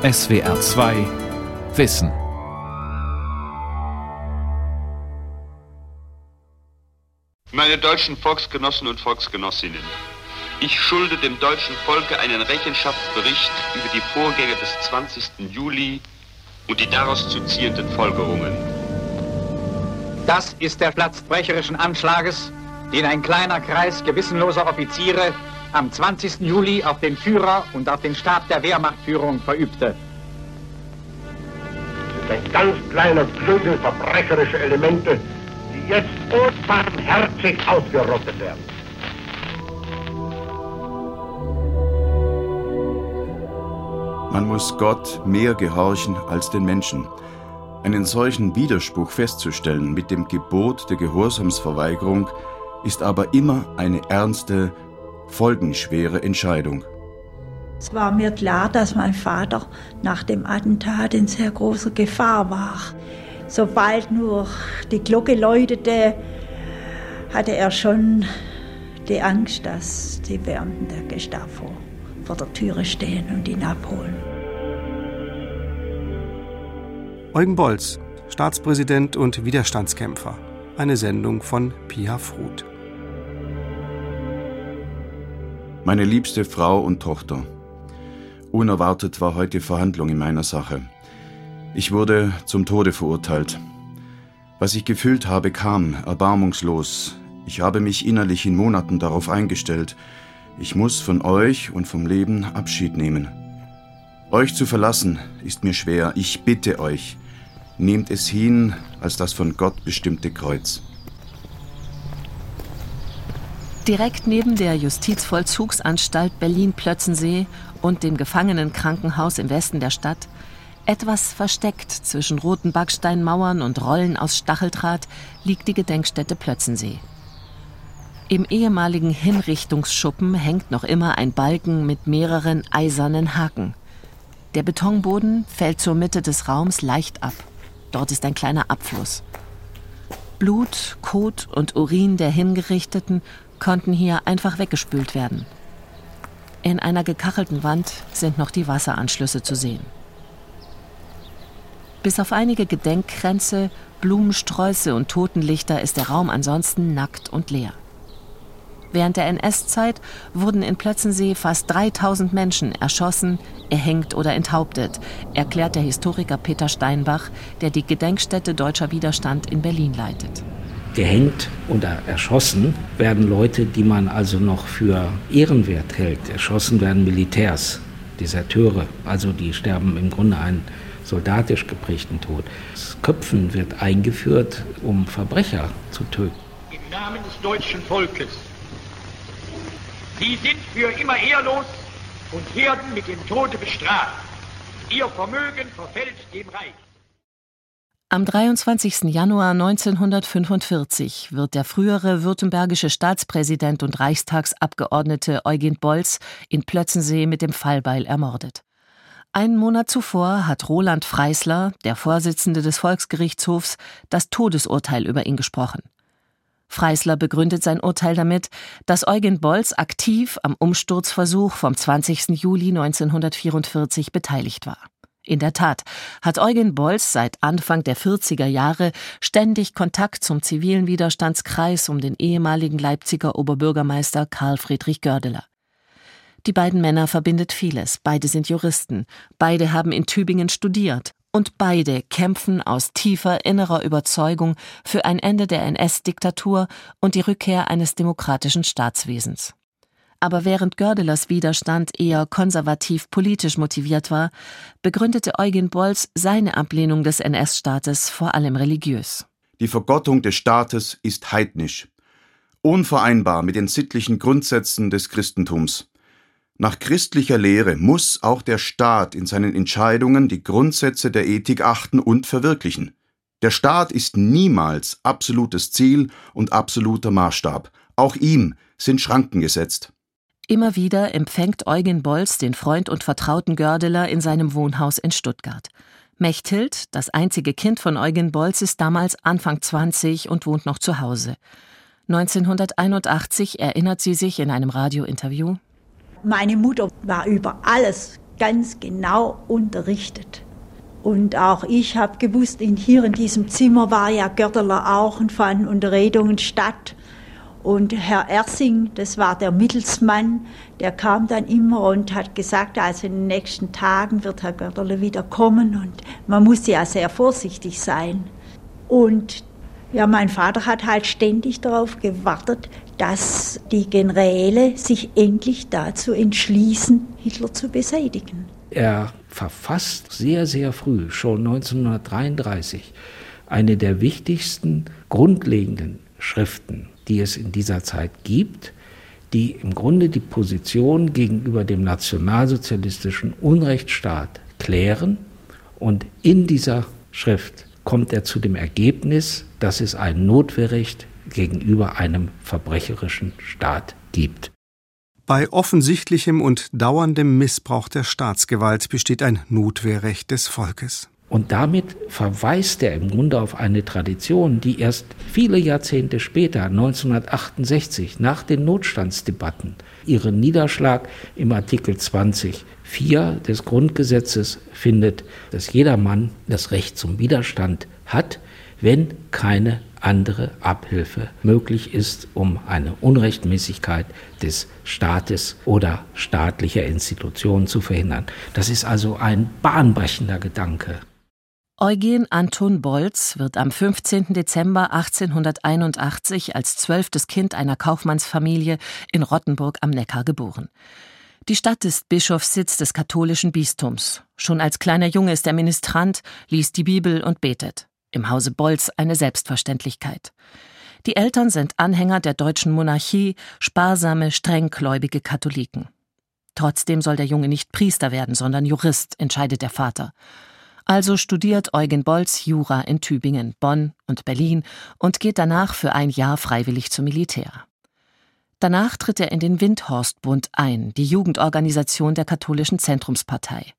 SWR 2 Wissen. Meine deutschen Volksgenossen und Volksgenossinnen, ich schulde dem deutschen Volke einen Rechenschaftsbericht über die Vorgänge des 20. Juli und die daraus zu ziehenden Folgerungen. Das ist der Platz brecherischen Anschlages, den ein kleiner Kreis gewissenloser Offiziere am 20. Juli auf den Führer und auf den Stab der Wehrmachtführung verübte. Das ist ein ganz kleiner Klügel verbrecherischer Elemente, die jetzt unbarmherzig ausgerottet werden. Man muss Gott mehr gehorchen als den Menschen. Einen solchen Widerspruch festzustellen mit dem Gebot der Gehorsamsverweigerung ist aber immer eine ernste, folgenschwere Entscheidung. Es war mir klar, dass mein Vater nach dem Attentat in sehr großer Gefahr war. Sobald nur die Glocke läutete, hatte er schon die Angst, dass die Beamten der Gestapo vor der Türe stehen und ihn abholen. Eugen Bolz, Staatspräsident und Widerstandskämpfer. Eine Sendung von Pia Fruth. Meine liebste Frau und Tochter. Unerwartet war heute Verhandlung in meiner Sache. Ich wurde zum Tode verurteilt. Was ich gefühlt habe, kam erbarmungslos. Ich habe mich innerlich in Monaten darauf eingestellt. Ich muss von euch und vom Leben Abschied nehmen. Euch zu verlassen ist mir schwer. Ich bitte euch, nehmt es hin als das von Gott bestimmte Kreuz. Direkt neben der Justizvollzugsanstalt Berlin-Plötzensee und dem Gefangenenkrankenhaus im Westen der Stadt, etwas versteckt zwischen roten Backsteinmauern und Rollen aus Stacheldraht, liegt die Gedenkstätte Plötzensee. Im ehemaligen Hinrichtungsschuppen hängt noch immer ein Balken mit mehreren eisernen Haken. Der Betonboden fällt zur Mitte des Raums leicht ab. Dort ist ein kleiner Abfluss. Blut, Kot und Urin der Hingerichteten konnten hier einfach weggespült werden. In einer gekachelten Wand sind noch die Wasseranschlüsse zu sehen. Bis auf einige Gedenkkränze, Blumensträuße und Totenlichter ist der Raum ansonsten nackt und leer. Während der NS-Zeit wurden in Plötzensee fast 3000 Menschen erschossen, erhängt oder enthauptet, erklärt der Historiker Peter Steinbach, der die Gedenkstätte Deutscher Widerstand in Berlin leitet gehängt oder erschossen werden Leute, die man also noch für ehrenwert hält. Erschossen werden Militärs, Deserteure, also die sterben im Grunde einen soldatisch geprägten Tod. Das Köpfen wird eingeführt, um Verbrecher zu töten. Im Namen des deutschen Volkes. Sie sind für immer ehrlos und werden mit dem Tode bestraft. Ihr Vermögen verfällt dem Reich. Am 23. Januar 1945 wird der frühere württembergische Staatspräsident und Reichstagsabgeordnete Eugen Bolz in Plötzensee mit dem Fallbeil ermordet. Einen Monat zuvor hat Roland Freisler, der Vorsitzende des Volksgerichtshofs, das Todesurteil über ihn gesprochen. Freisler begründet sein Urteil damit, dass Eugen Bolz aktiv am Umsturzversuch vom 20. Juli 1944 beteiligt war. In der Tat hat Eugen Bolz seit Anfang der 40er Jahre ständig Kontakt zum zivilen Widerstandskreis um den ehemaligen Leipziger Oberbürgermeister Karl Friedrich Gördeler. Die beiden Männer verbindet vieles, beide sind Juristen, beide haben in Tübingen studiert und beide kämpfen aus tiefer innerer Überzeugung für ein Ende der NS-Diktatur und die Rückkehr eines demokratischen Staatswesens. Aber während Gördelers Widerstand eher konservativ politisch motiviert war, begründete Eugen Bolz seine Ablehnung des NS-Staates vor allem religiös. Die Vergottung des Staates ist heidnisch, unvereinbar mit den sittlichen Grundsätzen des Christentums. Nach christlicher Lehre muss auch der Staat in seinen Entscheidungen die Grundsätze der Ethik achten und verwirklichen. Der Staat ist niemals absolutes Ziel und absoluter Maßstab. Auch ihm sind Schranken gesetzt. Immer wieder empfängt Eugen Bolz den Freund und Vertrauten Gördeler in seinem Wohnhaus in Stuttgart. Mechthild, das einzige Kind von Eugen Bolz, ist damals Anfang 20 und wohnt noch zu Hause. 1981 erinnert sie sich in einem Radiointerview. Meine Mutter war über alles ganz genau unterrichtet. Und auch ich habe gewusst, in, hier in diesem Zimmer war ja Gördeler auch und fanden Unterredungen statt. Und Herr Ersing, das war der Mittelsmann, der kam dann immer und hat gesagt, also in den nächsten Tagen wird Herr Görderle wieder kommen und man muss ja sehr vorsichtig sein. Und ja, mein Vater hat halt ständig darauf gewartet, dass die Generäle sich endlich dazu entschließen, Hitler zu beseitigen. Er verfasst sehr, sehr früh, schon 1933, eine der wichtigsten grundlegenden Schriften, die es in dieser Zeit gibt, die im Grunde die Position gegenüber dem nationalsozialistischen Unrechtsstaat klären. Und in dieser Schrift kommt er zu dem Ergebnis, dass es ein Notwehrrecht gegenüber einem verbrecherischen Staat gibt. Bei offensichtlichem und dauerndem Missbrauch der Staatsgewalt besteht ein Notwehrrecht des Volkes. Und damit verweist er im Grunde auf eine Tradition, die erst viele Jahrzehnte später, 1968, nach den Notstandsdebatten, ihren Niederschlag im Artikel 20 4 des Grundgesetzes findet, dass jeder Mann das Recht zum Widerstand hat, wenn keine andere Abhilfe möglich ist, um eine Unrechtmäßigkeit des Staates oder staatlicher Institutionen zu verhindern. Das ist also ein bahnbrechender Gedanke. Eugen Anton Bolz wird am 15. Dezember 1881 als zwölftes Kind einer Kaufmannsfamilie in Rottenburg am Neckar geboren. Die Stadt ist Bischofssitz des katholischen Bistums. Schon als kleiner Junge ist er Ministrant, liest die Bibel und betet. Im Hause Bolz eine Selbstverständlichkeit. Die Eltern sind Anhänger der deutschen Monarchie, sparsame, strenggläubige Katholiken. Trotzdem soll der Junge nicht Priester werden, sondern Jurist, entscheidet der Vater. Also studiert Eugen Bolz Jura in Tübingen, Bonn und Berlin und geht danach für ein Jahr freiwillig zum Militär. Danach tritt er in den Windhorstbund ein, die Jugendorganisation der katholischen Zentrumspartei.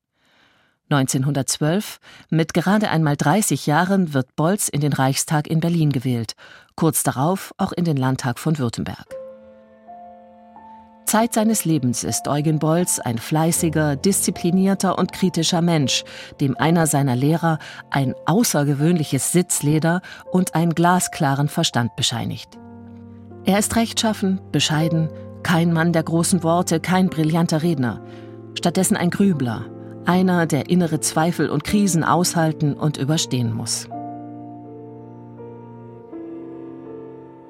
1912, mit gerade einmal 30 Jahren, wird Bolz in den Reichstag in Berlin gewählt, kurz darauf auch in den Landtag von Württemberg. Zeit seines Lebens ist Eugen Bolz ein fleißiger, disziplinierter und kritischer Mensch, dem einer seiner Lehrer ein außergewöhnliches Sitzleder und einen glasklaren Verstand bescheinigt. Er ist rechtschaffen, bescheiden, kein Mann der großen Worte, kein brillanter Redner, stattdessen ein Grübler, einer, der innere Zweifel und Krisen aushalten und überstehen muss.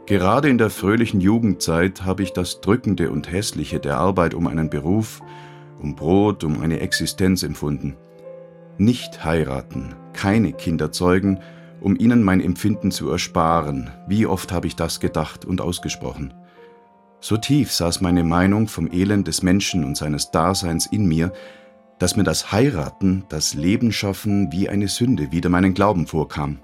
Gerade in der fröhlichen Jugendzeit habe ich das Drückende und Hässliche der Arbeit um einen Beruf, um Brot, um eine Existenz empfunden. Nicht heiraten, keine Kinder zeugen, um ihnen mein Empfinden zu ersparen, wie oft habe ich das gedacht und ausgesprochen. So tief saß meine Meinung vom Elend des Menschen und seines Daseins in mir, dass mir das Heiraten, das Leben schaffen wie eine Sünde wider meinen Glauben vorkam.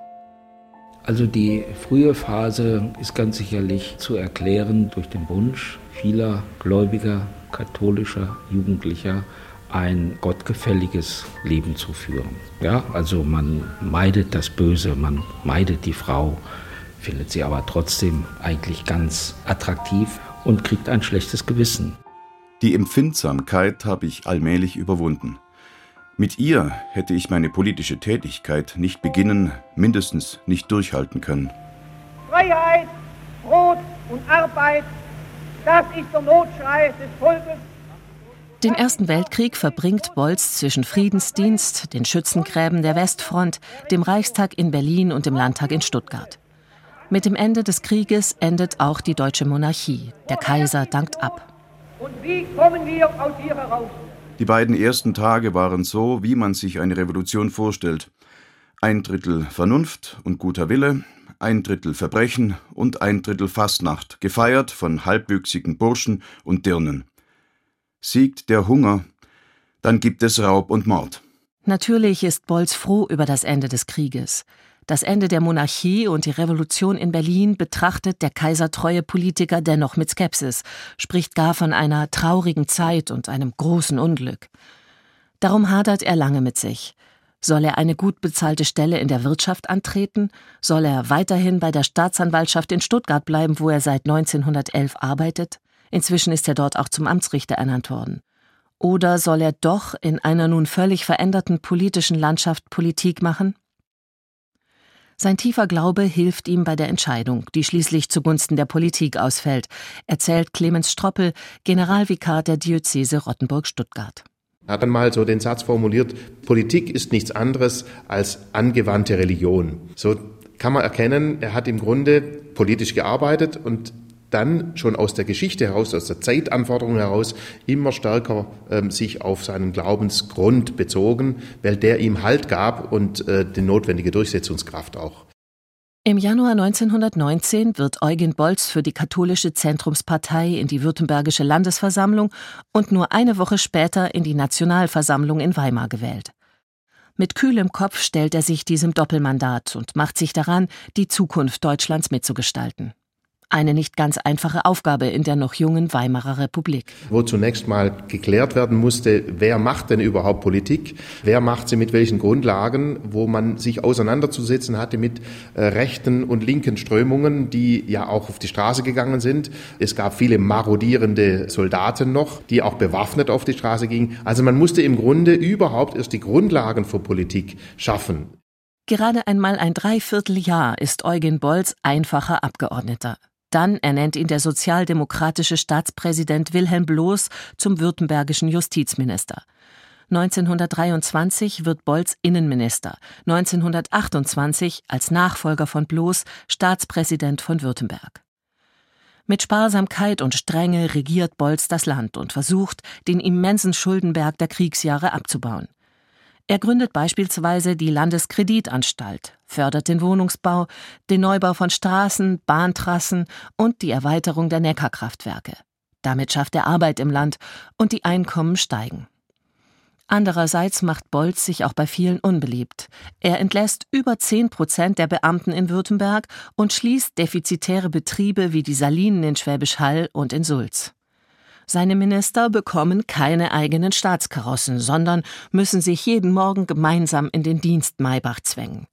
Also die frühe Phase ist ganz sicherlich zu erklären durch den Wunsch vieler gläubiger, katholischer Jugendlicher, ein gottgefälliges Leben zu führen. Ja, also man meidet das Böse, man meidet die Frau, findet sie aber trotzdem eigentlich ganz attraktiv und kriegt ein schlechtes Gewissen. Die Empfindsamkeit habe ich allmählich überwunden. Mit ihr hätte ich meine politische Tätigkeit nicht beginnen, mindestens nicht durchhalten können. Freiheit, Brot und Arbeit, das ist der Notschrei des Volkes. Den Ersten Weltkrieg verbringt Bolz zwischen Friedensdienst, den Schützengräben der Westfront, dem Reichstag in Berlin und dem Landtag in Stuttgart. Mit dem Ende des Krieges endet auch die deutsche Monarchie. Der Kaiser dankt ab. Und wie kommen wir aus ihr heraus? Die beiden ersten Tage waren so, wie man sich eine Revolution vorstellt. Ein Drittel Vernunft und guter Wille, ein Drittel Verbrechen und ein Drittel Fastnacht, gefeiert von halbwüchsigen Burschen und Dirnen. Siegt der Hunger, dann gibt es Raub und Mord. Natürlich ist Bolz froh über das Ende des Krieges. Das Ende der Monarchie und die Revolution in Berlin betrachtet der kaisertreue Politiker dennoch mit Skepsis, spricht gar von einer traurigen Zeit und einem großen Unglück. Darum hadert er lange mit sich. Soll er eine gut bezahlte Stelle in der Wirtschaft antreten? Soll er weiterhin bei der Staatsanwaltschaft in Stuttgart bleiben, wo er seit 1911 arbeitet? Inzwischen ist er dort auch zum Amtsrichter ernannt worden. Oder soll er doch in einer nun völlig veränderten politischen Landschaft Politik machen? Sein tiefer Glaube hilft ihm bei der Entscheidung, die schließlich zugunsten der Politik ausfällt, erzählt Clemens Stroppel, Generalvikar der Diözese Rottenburg-Stuttgart. Er hat dann mal so den Satz formuliert, Politik ist nichts anderes als angewandte Religion. So kann man erkennen, er hat im Grunde politisch gearbeitet und dann schon aus der Geschichte heraus, aus der Zeitanforderung heraus immer stärker ähm, sich auf seinen Glaubensgrund bezogen, weil der ihm Halt gab und äh, die notwendige Durchsetzungskraft auch. Im Januar 1919 wird Eugen Bolz für die katholische Zentrumspartei in die Württembergische Landesversammlung und nur eine Woche später in die Nationalversammlung in Weimar gewählt. Mit kühlem Kopf stellt er sich diesem Doppelmandat und macht sich daran, die Zukunft Deutschlands mitzugestalten. Eine nicht ganz einfache Aufgabe in der noch jungen Weimarer Republik. Wo zunächst mal geklärt werden musste, wer macht denn überhaupt Politik, wer macht sie mit welchen Grundlagen, wo man sich auseinanderzusetzen hatte mit äh, rechten und linken Strömungen, die ja auch auf die Straße gegangen sind. Es gab viele marodierende Soldaten noch, die auch bewaffnet auf die Straße gingen. Also man musste im Grunde überhaupt erst die Grundlagen für Politik schaffen. Gerade einmal ein Dreivierteljahr ist Eugen Bolz einfacher Abgeordneter. Dann ernennt ihn der sozialdemokratische Staatspräsident Wilhelm Bloß zum württembergischen Justizminister. 1923 wird Bolz Innenminister, 1928 als Nachfolger von Bloß Staatspräsident von Württemberg. Mit Sparsamkeit und Strenge regiert Bolz das Land und versucht, den immensen Schuldenberg der Kriegsjahre abzubauen. Er gründet beispielsweise die Landeskreditanstalt, fördert den Wohnungsbau, den Neubau von Straßen, Bahntrassen und die Erweiterung der Neckarkraftwerke. Damit schafft er Arbeit im Land und die Einkommen steigen. Andererseits macht Bolz sich auch bei vielen unbeliebt. Er entlässt über 10 Prozent der Beamten in Württemberg und schließt defizitäre Betriebe wie die Salinen in Schwäbisch Hall und in Sulz. Seine Minister bekommen keine eigenen Staatskarossen, sondern müssen sich jeden Morgen gemeinsam in den Dienst Maybach zwängen.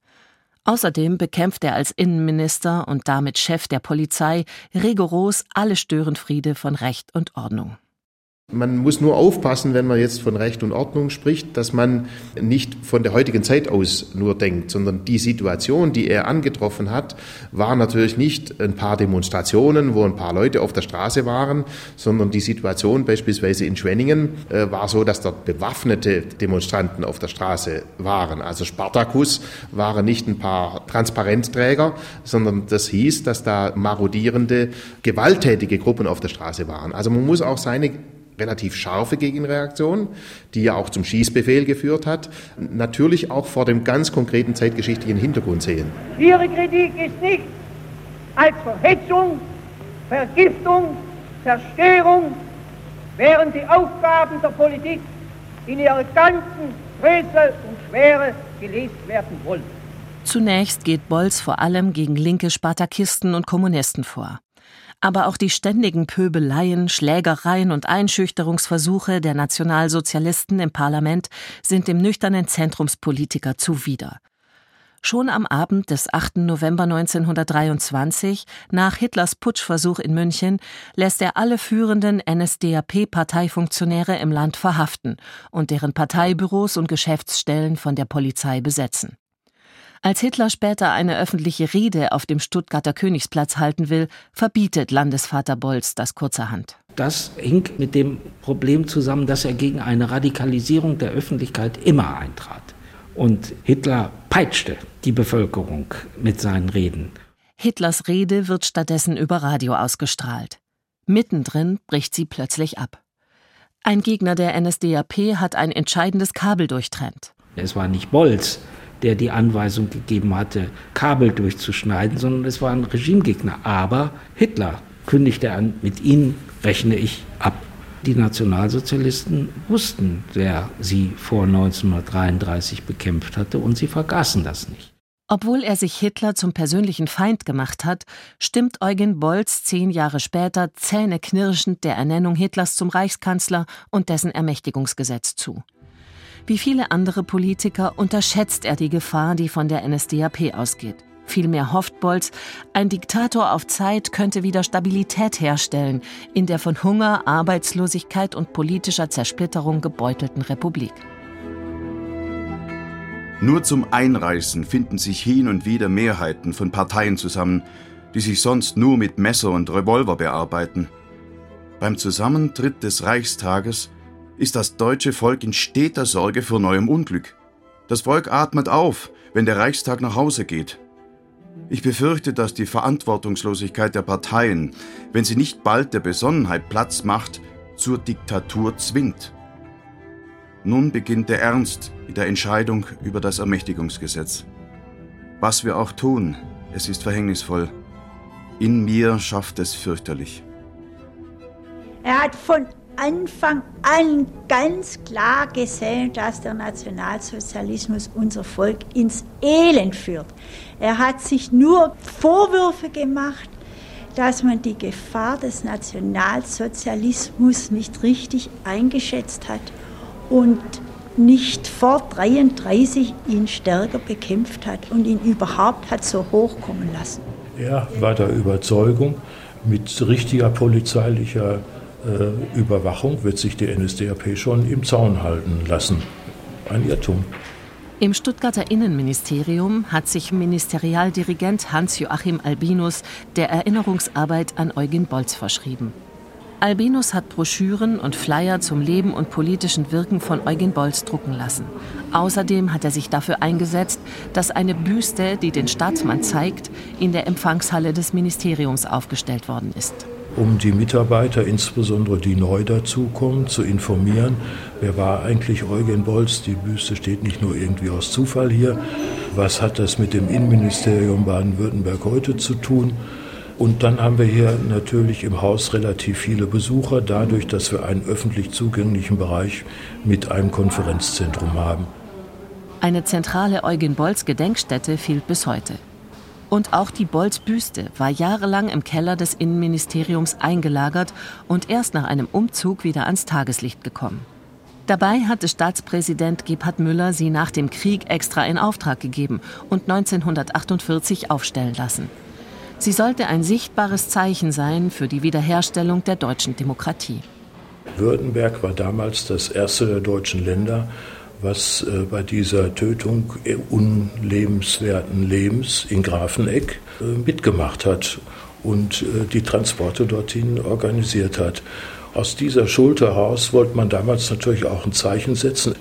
Außerdem bekämpft er als Innenminister und damit Chef der Polizei rigoros alle Störenfriede von Recht und Ordnung. Man muss nur aufpassen, wenn man jetzt von Recht und Ordnung spricht, dass man nicht von der heutigen Zeit aus nur denkt, sondern die Situation, die er angetroffen hat, war natürlich nicht ein paar Demonstrationen, wo ein paar Leute auf der Straße waren, sondern die Situation beispielsweise in Schwenningen äh, war so, dass dort bewaffnete Demonstranten auf der Straße waren. Also Spartacus waren nicht ein paar Transparentträger, sondern das hieß, dass da marodierende, gewalttätige Gruppen auf der Straße waren. Also man muss auch seine relativ scharfe Gegenreaktion, die ja auch zum Schießbefehl geführt hat, natürlich auch vor dem ganz konkreten zeitgeschichtlichen Hintergrund sehen. Ihre Kritik ist nicht als Verhetzung, Vergiftung, Zerstörung, während die Aufgaben der Politik in ihrer ganzen Größe und Schwere gelesen werden wollen. Zunächst geht Bolz vor allem gegen linke Spartakisten und Kommunisten vor. Aber auch die ständigen Pöbeleien, Schlägereien und Einschüchterungsversuche der Nationalsozialisten im Parlament sind dem nüchternen Zentrumspolitiker zuwider. Schon am Abend des 8. November 1923, nach Hitlers Putschversuch in München, lässt er alle führenden NSDAP-Parteifunktionäre im Land verhaften und deren Parteibüros und Geschäftsstellen von der Polizei besetzen. Als Hitler später eine öffentliche Rede auf dem Stuttgarter Königsplatz halten will, verbietet Landesvater Bolz das kurzerhand. Das hing mit dem Problem zusammen, dass er gegen eine Radikalisierung der Öffentlichkeit immer eintrat. Und Hitler peitschte die Bevölkerung mit seinen Reden. Hitlers Rede wird stattdessen über Radio ausgestrahlt. Mittendrin bricht sie plötzlich ab. Ein Gegner der NSDAP hat ein entscheidendes Kabel durchtrennt. Es war nicht Bolz, der die Anweisung gegeben hatte, Kabel durchzuschneiden, sondern es war ein Regimegegner. Aber Hitler kündigte an, mit ihnen rechne ich ab. Die Nationalsozialisten wussten, wer sie vor 1933 bekämpft hatte, und sie vergaßen das nicht. Obwohl er sich Hitler zum persönlichen Feind gemacht hat, stimmt Eugen Bolz zehn Jahre später zähneknirschend der Ernennung Hitlers zum Reichskanzler und dessen Ermächtigungsgesetz zu. Wie viele andere Politiker unterschätzt er die Gefahr, die von der NSDAP ausgeht. Vielmehr hofft Bolz, ein Diktator auf Zeit könnte wieder Stabilität herstellen in der von Hunger, Arbeitslosigkeit und politischer Zersplitterung gebeutelten Republik. Nur zum Einreißen finden sich hin und wieder Mehrheiten von Parteien zusammen, die sich sonst nur mit Messer und Revolver bearbeiten. Beim Zusammentritt des Reichstages ist das deutsche Volk in steter Sorge vor neuem Unglück. Das Volk atmet auf, wenn der Reichstag nach Hause geht. Ich befürchte, dass die Verantwortungslosigkeit der Parteien, wenn sie nicht bald der Besonnenheit Platz macht, zur Diktatur zwingt. Nun beginnt der Ernst mit der Entscheidung über das Ermächtigungsgesetz. Was wir auch tun, es ist verhängnisvoll. In mir schafft es fürchterlich. Er hat von Anfang an ganz klar gesehen, dass der Nationalsozialismus unser Volk ins Elend führt. Er hat sich nur Vorwürfe gemacht, dass man die Gefahr des Nationalsozialismus nicht richtig eingeschätzt hat und nicht vor 33 ihn stärker bekämpft hat und ihn überhaupt hat so hochkommen lassen. Er war der Überzeugung, mit richtiger polizeilicher äh, Überwachung wird sich die NSDAP schon im Zaun halten lassen. Ein Irrtum. Im Stuttgarter Innenministerium hat sich Ministerialdirigent Hans-Joachim Albinus der Erinnerungsarbeit an Eugen Bolz verschrieben. Albinus hat Broschüren und Flyer zum Leben und politischen Wirken von Eugen Bolz drucken lassen. Außerdem hat er sich dafür eingesetzt, dass eine Büste, die den Staatsmann zeigt, in der Empfangshalle des Ministeriums aufgestellt worden ist um die Mitarbeiter, insbesondere die neu dazukommen, zu informieren, wer war eigentlich Eugen Bolz. Die Büste steht nicht nur irgendwie aus Zufall hier. Was hat das mit dem Innenministerium Baden-Württemberg heute zu tun? Und dann haben wir hier natürlich im Haus relativ viele Besucher, dadurch, dass wir einen öffentlich zugänglichen Bereich mit einem Konferenzzentrum haben. Eine zentrale Eugen Bolz Gedenkstätte fehlt bis heute. Und auch die Bolz-Büste war jahrelang im Keller des Innenministeriums eingelagert und erst nach einem Umzug wieder ans Tageslicht gekommen. Dabei hatte Staatspräsident Gebhard Müller sie nach dem Krieg extra in Auftrag gegeben und 1948 aufstellen lassen. Sie sollte ein sichtbares Zeichen sein für die Wiederherstellung der deutschen Demokratie. Württemberg war damals das erste der deutschen Länder, was äh, bei dieser Tötung unlebenswerten Lebens in Grafeneck äh, mitgemacht hat und äh, die Transporte dorthin organisiert hat. Aus dieser Schuld heraus wollte man damals natürlich auch ein Zeichen setzen.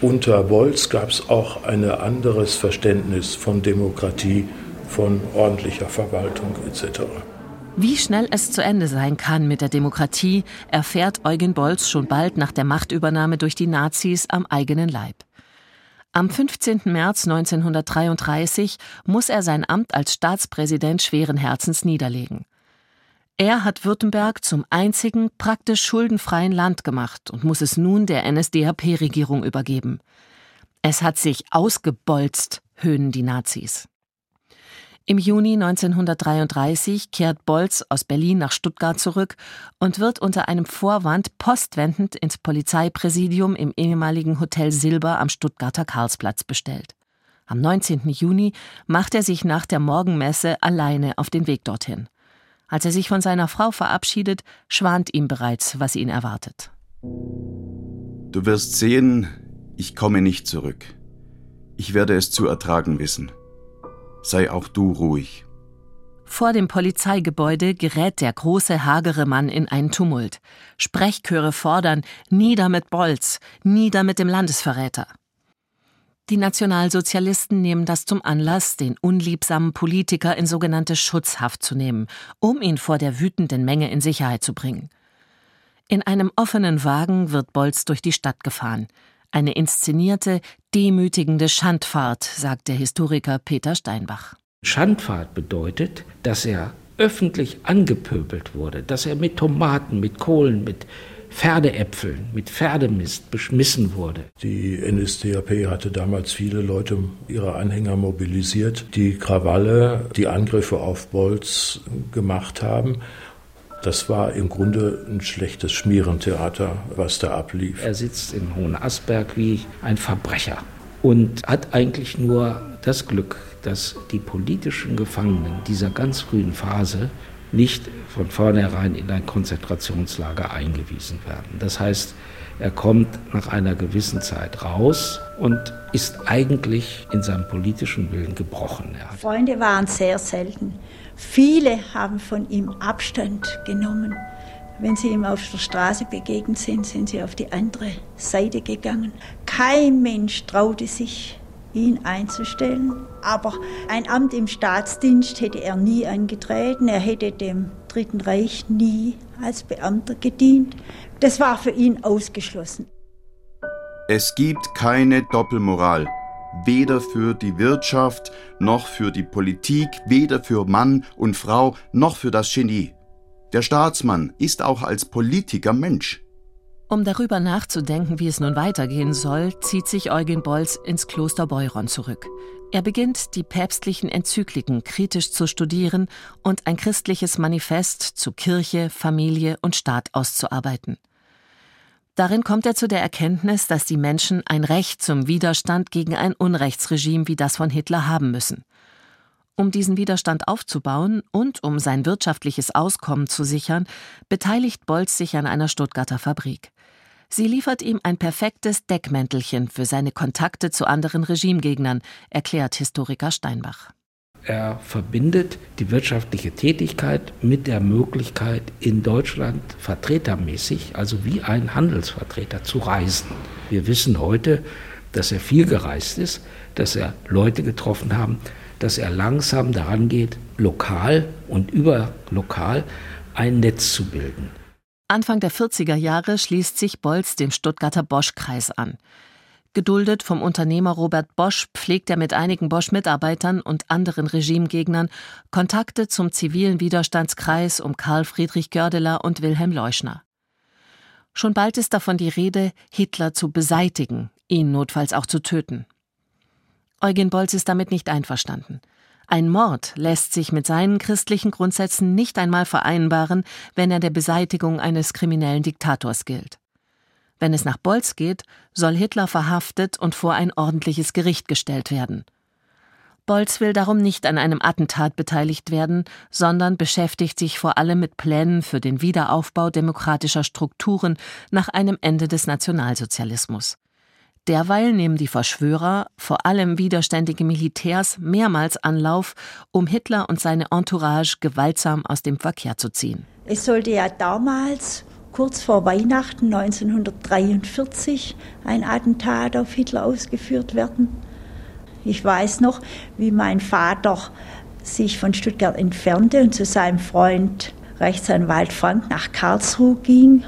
Unter Bolz gab es auch ein anderes Verständnis von Demokratie, von ordentlicher Verwaltung etc. Wie schnell es zu Ende sein kann mit der Demokratie, erfährt Eugen Bolz schon bald nach der Machtübernahme durch die Nazis am eigenen Leib. Am 15. März 1933 muss er sein Amt als Staatspräsident schweren Herzens niederlegen. Er hat Württemberg zum einzigen praktisch schuldenfreien Land gemacht und muss es nun der NSDAP-Regierung übergeben. Es hat sich ausgebolzt, höhnen die Nazis. Im Juni 1933 kehrt Bolz aus Berlin nach Stuttgart zurück und wird unter einem Vorwand postwendend ins Polizeipräsidium im ehemaligen Hotel Silber am Stuttgarter Karlsplatz bestellt. Am 19. Juni macht er sich nach der Morgenmesse alleine auf den Weg dorthin. Als er sich von seiner Frau verabschiedet, schwant ihm bereits, was ihn erwartet. Du wirst sehen, ich komme nicht zurück. Ich werde es zu ertragen wissen. Sei auch du ruhig. Vor dem Polizeigebäude gerät der große, hagere Mann in einen Tumult. Sprechchöre fordern Nieder mit Bolz, nieder mit dem Landesverräter. Die Nationalsozialisten nehmen das zum Anlass, den unliebsamen Politiker in sogenannte Schutzhaft zu nehmen, um ihn vor der wütenden Menge in Sicherheit zu bringen. In einem offenen Wagen wird Bolz durch die Stadt gefahren. Eine inszenierte, demütigende Schandfahrt, sagt der Historiker Peter Steinbach. Schandfahrt bedeutet, dass er öffentlich angepöbelt wurde, dass er mit Tomaten, mit Kohlen, mit Pferdeäpfeln, mit Pferdemist beschmissen wurde. Die NSDAP hatte damals viele Leute, ihre Anhänger mobilisiert, die Krawalle, die Angriffe auf Bolz gemacht haben. Das war im Grunde ein schlechtes Schmierentheater, was da ablief. Er sitzt in Hohenasperg wie ein Verbrecher und hat eigentlich nur das Glück, dass die politischen Gefangenen dieser ganz frühen Phase nicht von vornherein in ein Konzentrationslager eingewiesen werden. Das heißt, er kommt nach einer gewissen Zeit raus und ist eigentlich in seinem politischen Willen gebrochen. Freunde waren sehr selten. Viele haben von ihm Abstand genommen. Wenn sie ihm auf der Straße begegnet sind, sind sie auf die andere Seite gegangen. Kein Mensch traute sich, ihn einzustellen. Aber ein Amt im Staatsdienst hätte er nie angetreten. Er hätte dem Dritten Reich nie als Beamter gedient. Das war für ihn ausgeschlossen. Es gibt keine Doppelmoral. Weder für die Wirtschaft noch für die Politik, weder für Mann und Frau noch für das Genie. Der Staatsmann ist auch als Politiker Mensch. Um darüber nachzudenken, wie es nun weitergehen soll, zieht sich Eugen Bolz ins Kloster Beuron zurück. Er beginnt, die päpstlichen Enzykliken kritisch zu studieren und ein christliches Manifest zu Kirche, Familie und Staat auszuarbeiten. Darin kommt er zu der Erkenntnis, dass die Menschen ein Recht zum Widerstand gegen ein Unrechtsregime wie das von Hitler haben müssen. Um diesen Widerstand aufzubauen und um sein wirtschaftliches Auskommen zu sichern, beteiligt Bolz sich an einer Stuttgarter Fabrik. Sie liefert ihm ein perfektes Deckmäntelchen für seine Kontakte zu anderen Regimegegnern, erklärt Historiker Steinbach. Er verbindet die wirtschaftliche Tätigkeit mit der Möglichkeit, in Deutschland vertretermäßig, also wie ein Handelsvertreter, zu reisen. Wir wissen heute, dass er viel gereist ist, dass er Leute getroffen haben, dass er langsam daran geht, lokal und überlokal ein Netz zu bilden. Anfang der 40er Jahre schließt sich Bolz dem Stuttgarter Bosch-Kreis an. Geduldet vom Unternehmer Robert Bosch pflegt er mit einigen Bosch-Mitarbeitern und anderen Regimegegnern Kontakte zum zivilen Widerstandskreis um Karl Friedrich Gördeler und Wilhelm Leuschner. Schon bald ist davon die Rede, Hitler zu beseitigen, ihn notfalls auch zu töten. Eugen Bolz ist damit nicht einverstanden. Ein Mord lässt sich mit seinen christlichen Grundsätzen nicht einmal vereinbaren, wenn er der Beseitigung eines kriminellen Diktators gilt. Wenn es nach Bolz geht, soll Hitler verhaftet und vor ein ordentliches Gericht gestellt werden. Bolz will darum nicht an einem Attentat beteiligt werden, sondern beschäftigt sich vor allem mit Plänen für den Wiederaufbau demokratischer Strukturen nach einem Ende des Nationalsozialismus. Derweil nehmen die Verschwörer, vor allem widerständige Militärs, mehrmals Anlauf, um Hitler und seine Entourage gewaltsam aus dem Verkehr zu ziehen. Es sollte ja damals kurz vor Weihnachten 1943 ein Attentat auf Hitler ausgeführt werden. Ich weiß noch, wie mein Vater sich von Stuttgart entfernte und zu seinem Freund Rechtsanwalt Frank nach Karlsruhe ging.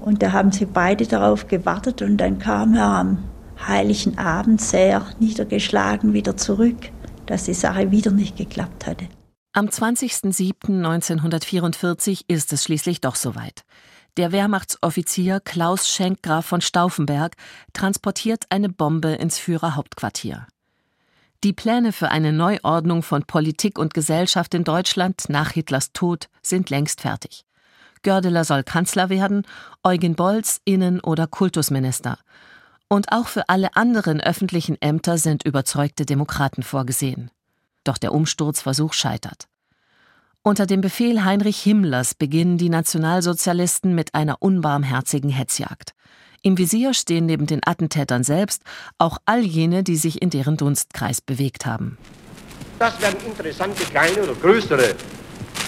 Und da haben sie beide darauf gewartet und dann kam er am heiligen Abend sehr niedergeschlagen wieder zurück, dass die Sache wieder nicht geklappt hatte. Am 20.07.1944 ist es schließlich doch soweit. Der Wehrmachtsoffizier Klaus Schenk Graf von Stauffenberg transportiert eine Bombe ins Führerhauptquartier. Die Pläne für eine Neuordnung von Politik und Gesellschaft in Deutschland nach Hitlers Tod sind längst fertig. Gördeler soll Kanzler werden, Eugen Bolz Innen- oder Kultusminister. Und auch für alle anderen öffentlichen Ämter sind überzeugte Demokraten vorgesehen. Doch der Umsturzversuch scheitert. Unter dem Befehl Heinrich Himmlers beginnen die Nationalsozialisten mit einer unbarmherzigen Hetzjagd. Im Visier stehen neben den Attentätern selbst auch all jene, die sich in deren Dunstkreis bewegt haben. Das werden interessante kleine oder größere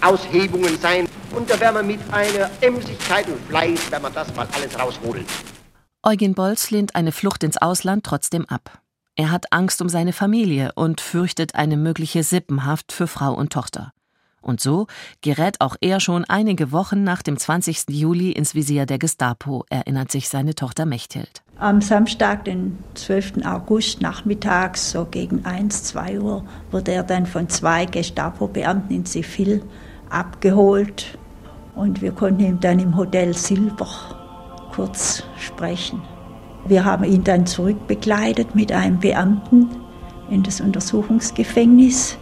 Aushebungen sein. Und da werden wir mit einer Emsigkeit und Fleiß, wenn wir das mal alles rausholen. Eugen Bolz lehnt eine Flucht ins Ausland trotzdem ab. Er hat Angst um seine Familie und fürchtet eine mögliche Sippenhaft für Frau und Tochter. Und so gerät auch er schon einige Wochen nach dem 20. Juli ins Visier der Gestapo, erinnert sich seine Tochter Mechthild. Am Samstag, den 12. August, nachmittags, so gegen 1, 2 Uhr, wurde er dann von zwei Gestapo-Beamten in Zivil abgeholt. Und wir konnten ihn dann im Hotel Silber kurz sprechen. Wir haben ihn dann zurückbegleitet mit einem Beamten in das Untersuchungsgefängnis.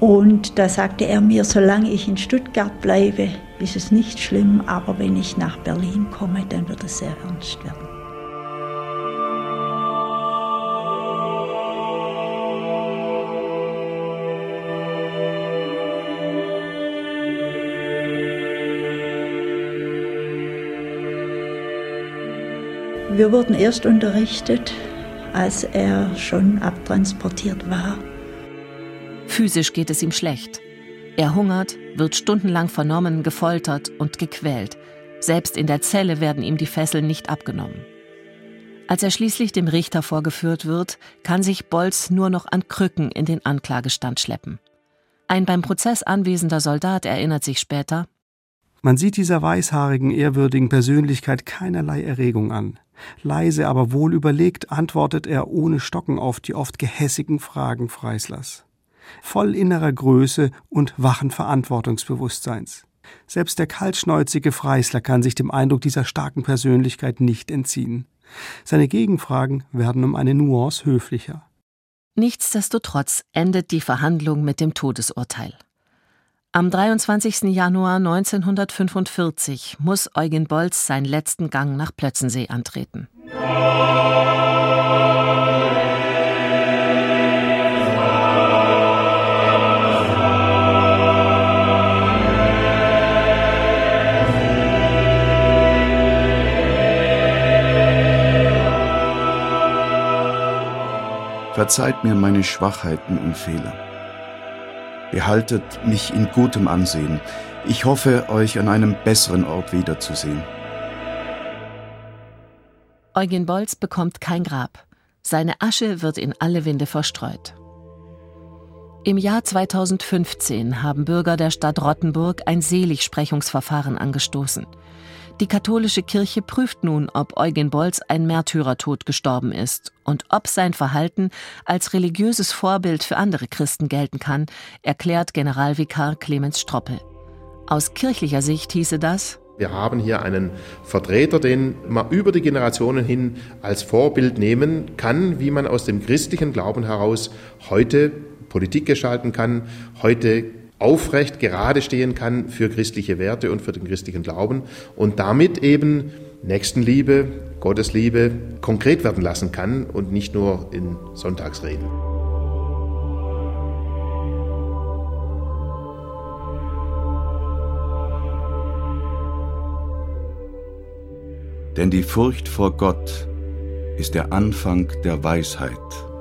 Und da sagte er mir, solange ich in Stuttgart bleibe, ist es nicht schlimm, aber wenn ich nach Berlin komme, dann wird es sehr ernst werden. Wir wurden erst unterrichtet, als er schon abtransportiert war. Physisch geht es ihm schlecht. Er hungert, wird stundenlang vernommen, gefoltert und gequält. Selbst in der Zelle werden ihm die Fesseln nicht abgenommen. Als er schließlich dem Richter vorgeführt wird, kann sich Bolz nur noch an Krücken in den Anklagestand schleppen. Ein beim Prozess anwesender Soldat erinnert sich später, man sieht dieser weißhaarigen, ehrwürdigen Persönlichkeit keinerlei Erregung an. Leise, aber wohl überlegt antwortet er ohne Stocken auf die oft gehässigen Fragen Freislers. Voll innerer Größe und wachen Verantwortungsbewusstseins. Selbst der kaltschnäuzige Freisler kann sich dem Eindruck dieser starken Persönlichkeit nicht entziehen. Seine Gegenfragen werden um eine Nuance höflicher. Nichtsdestotrotz endet die Verhandlung mit dem Todesurteil. Am 23. Januar 1945 muss Eugen Bolz seinen letzten Gang nach Plötzensee antreten. Verzeiht mir meine Schwachheiten und Fehler. Behaltet mich in gutem Ansehen. Ich hoffe, euch an einem besseren Ort wiederzusehen. Eugen Bolz bekommt kein Grab. Seine Asche wird in alle Winde verstreut. Im Jahr 2015 haben Bürger der Stadt Rottenburg ein Seligsprechungsverfahren angestoßen. Die katholische Kirche prüft nun, ob Eugen Bolz ein Märtyrertod gestorben ist und ob sein Verhalten als religiöses Vorbild für andere Christen gelten kann, erklärt Generalvikar Clemens Stroppel. Aus kirchlicher Sicht hieße das, wir haben hier einen Vertreter, den man über die Generationen hin als Vorbild nehmen kann, wie man aus dem christlichen Glauben heraus heute Politik gestalten kann, heute aufrecht gerade stehen kann für christliche Werte und für den christlichen Glauben und damit eben Nächstenliebe, Gottesliebe konkret werden lassen kann und nicht nur in Sonntagsreden. Denn die Furcht vor Gott ist der Anfang der Weisheit.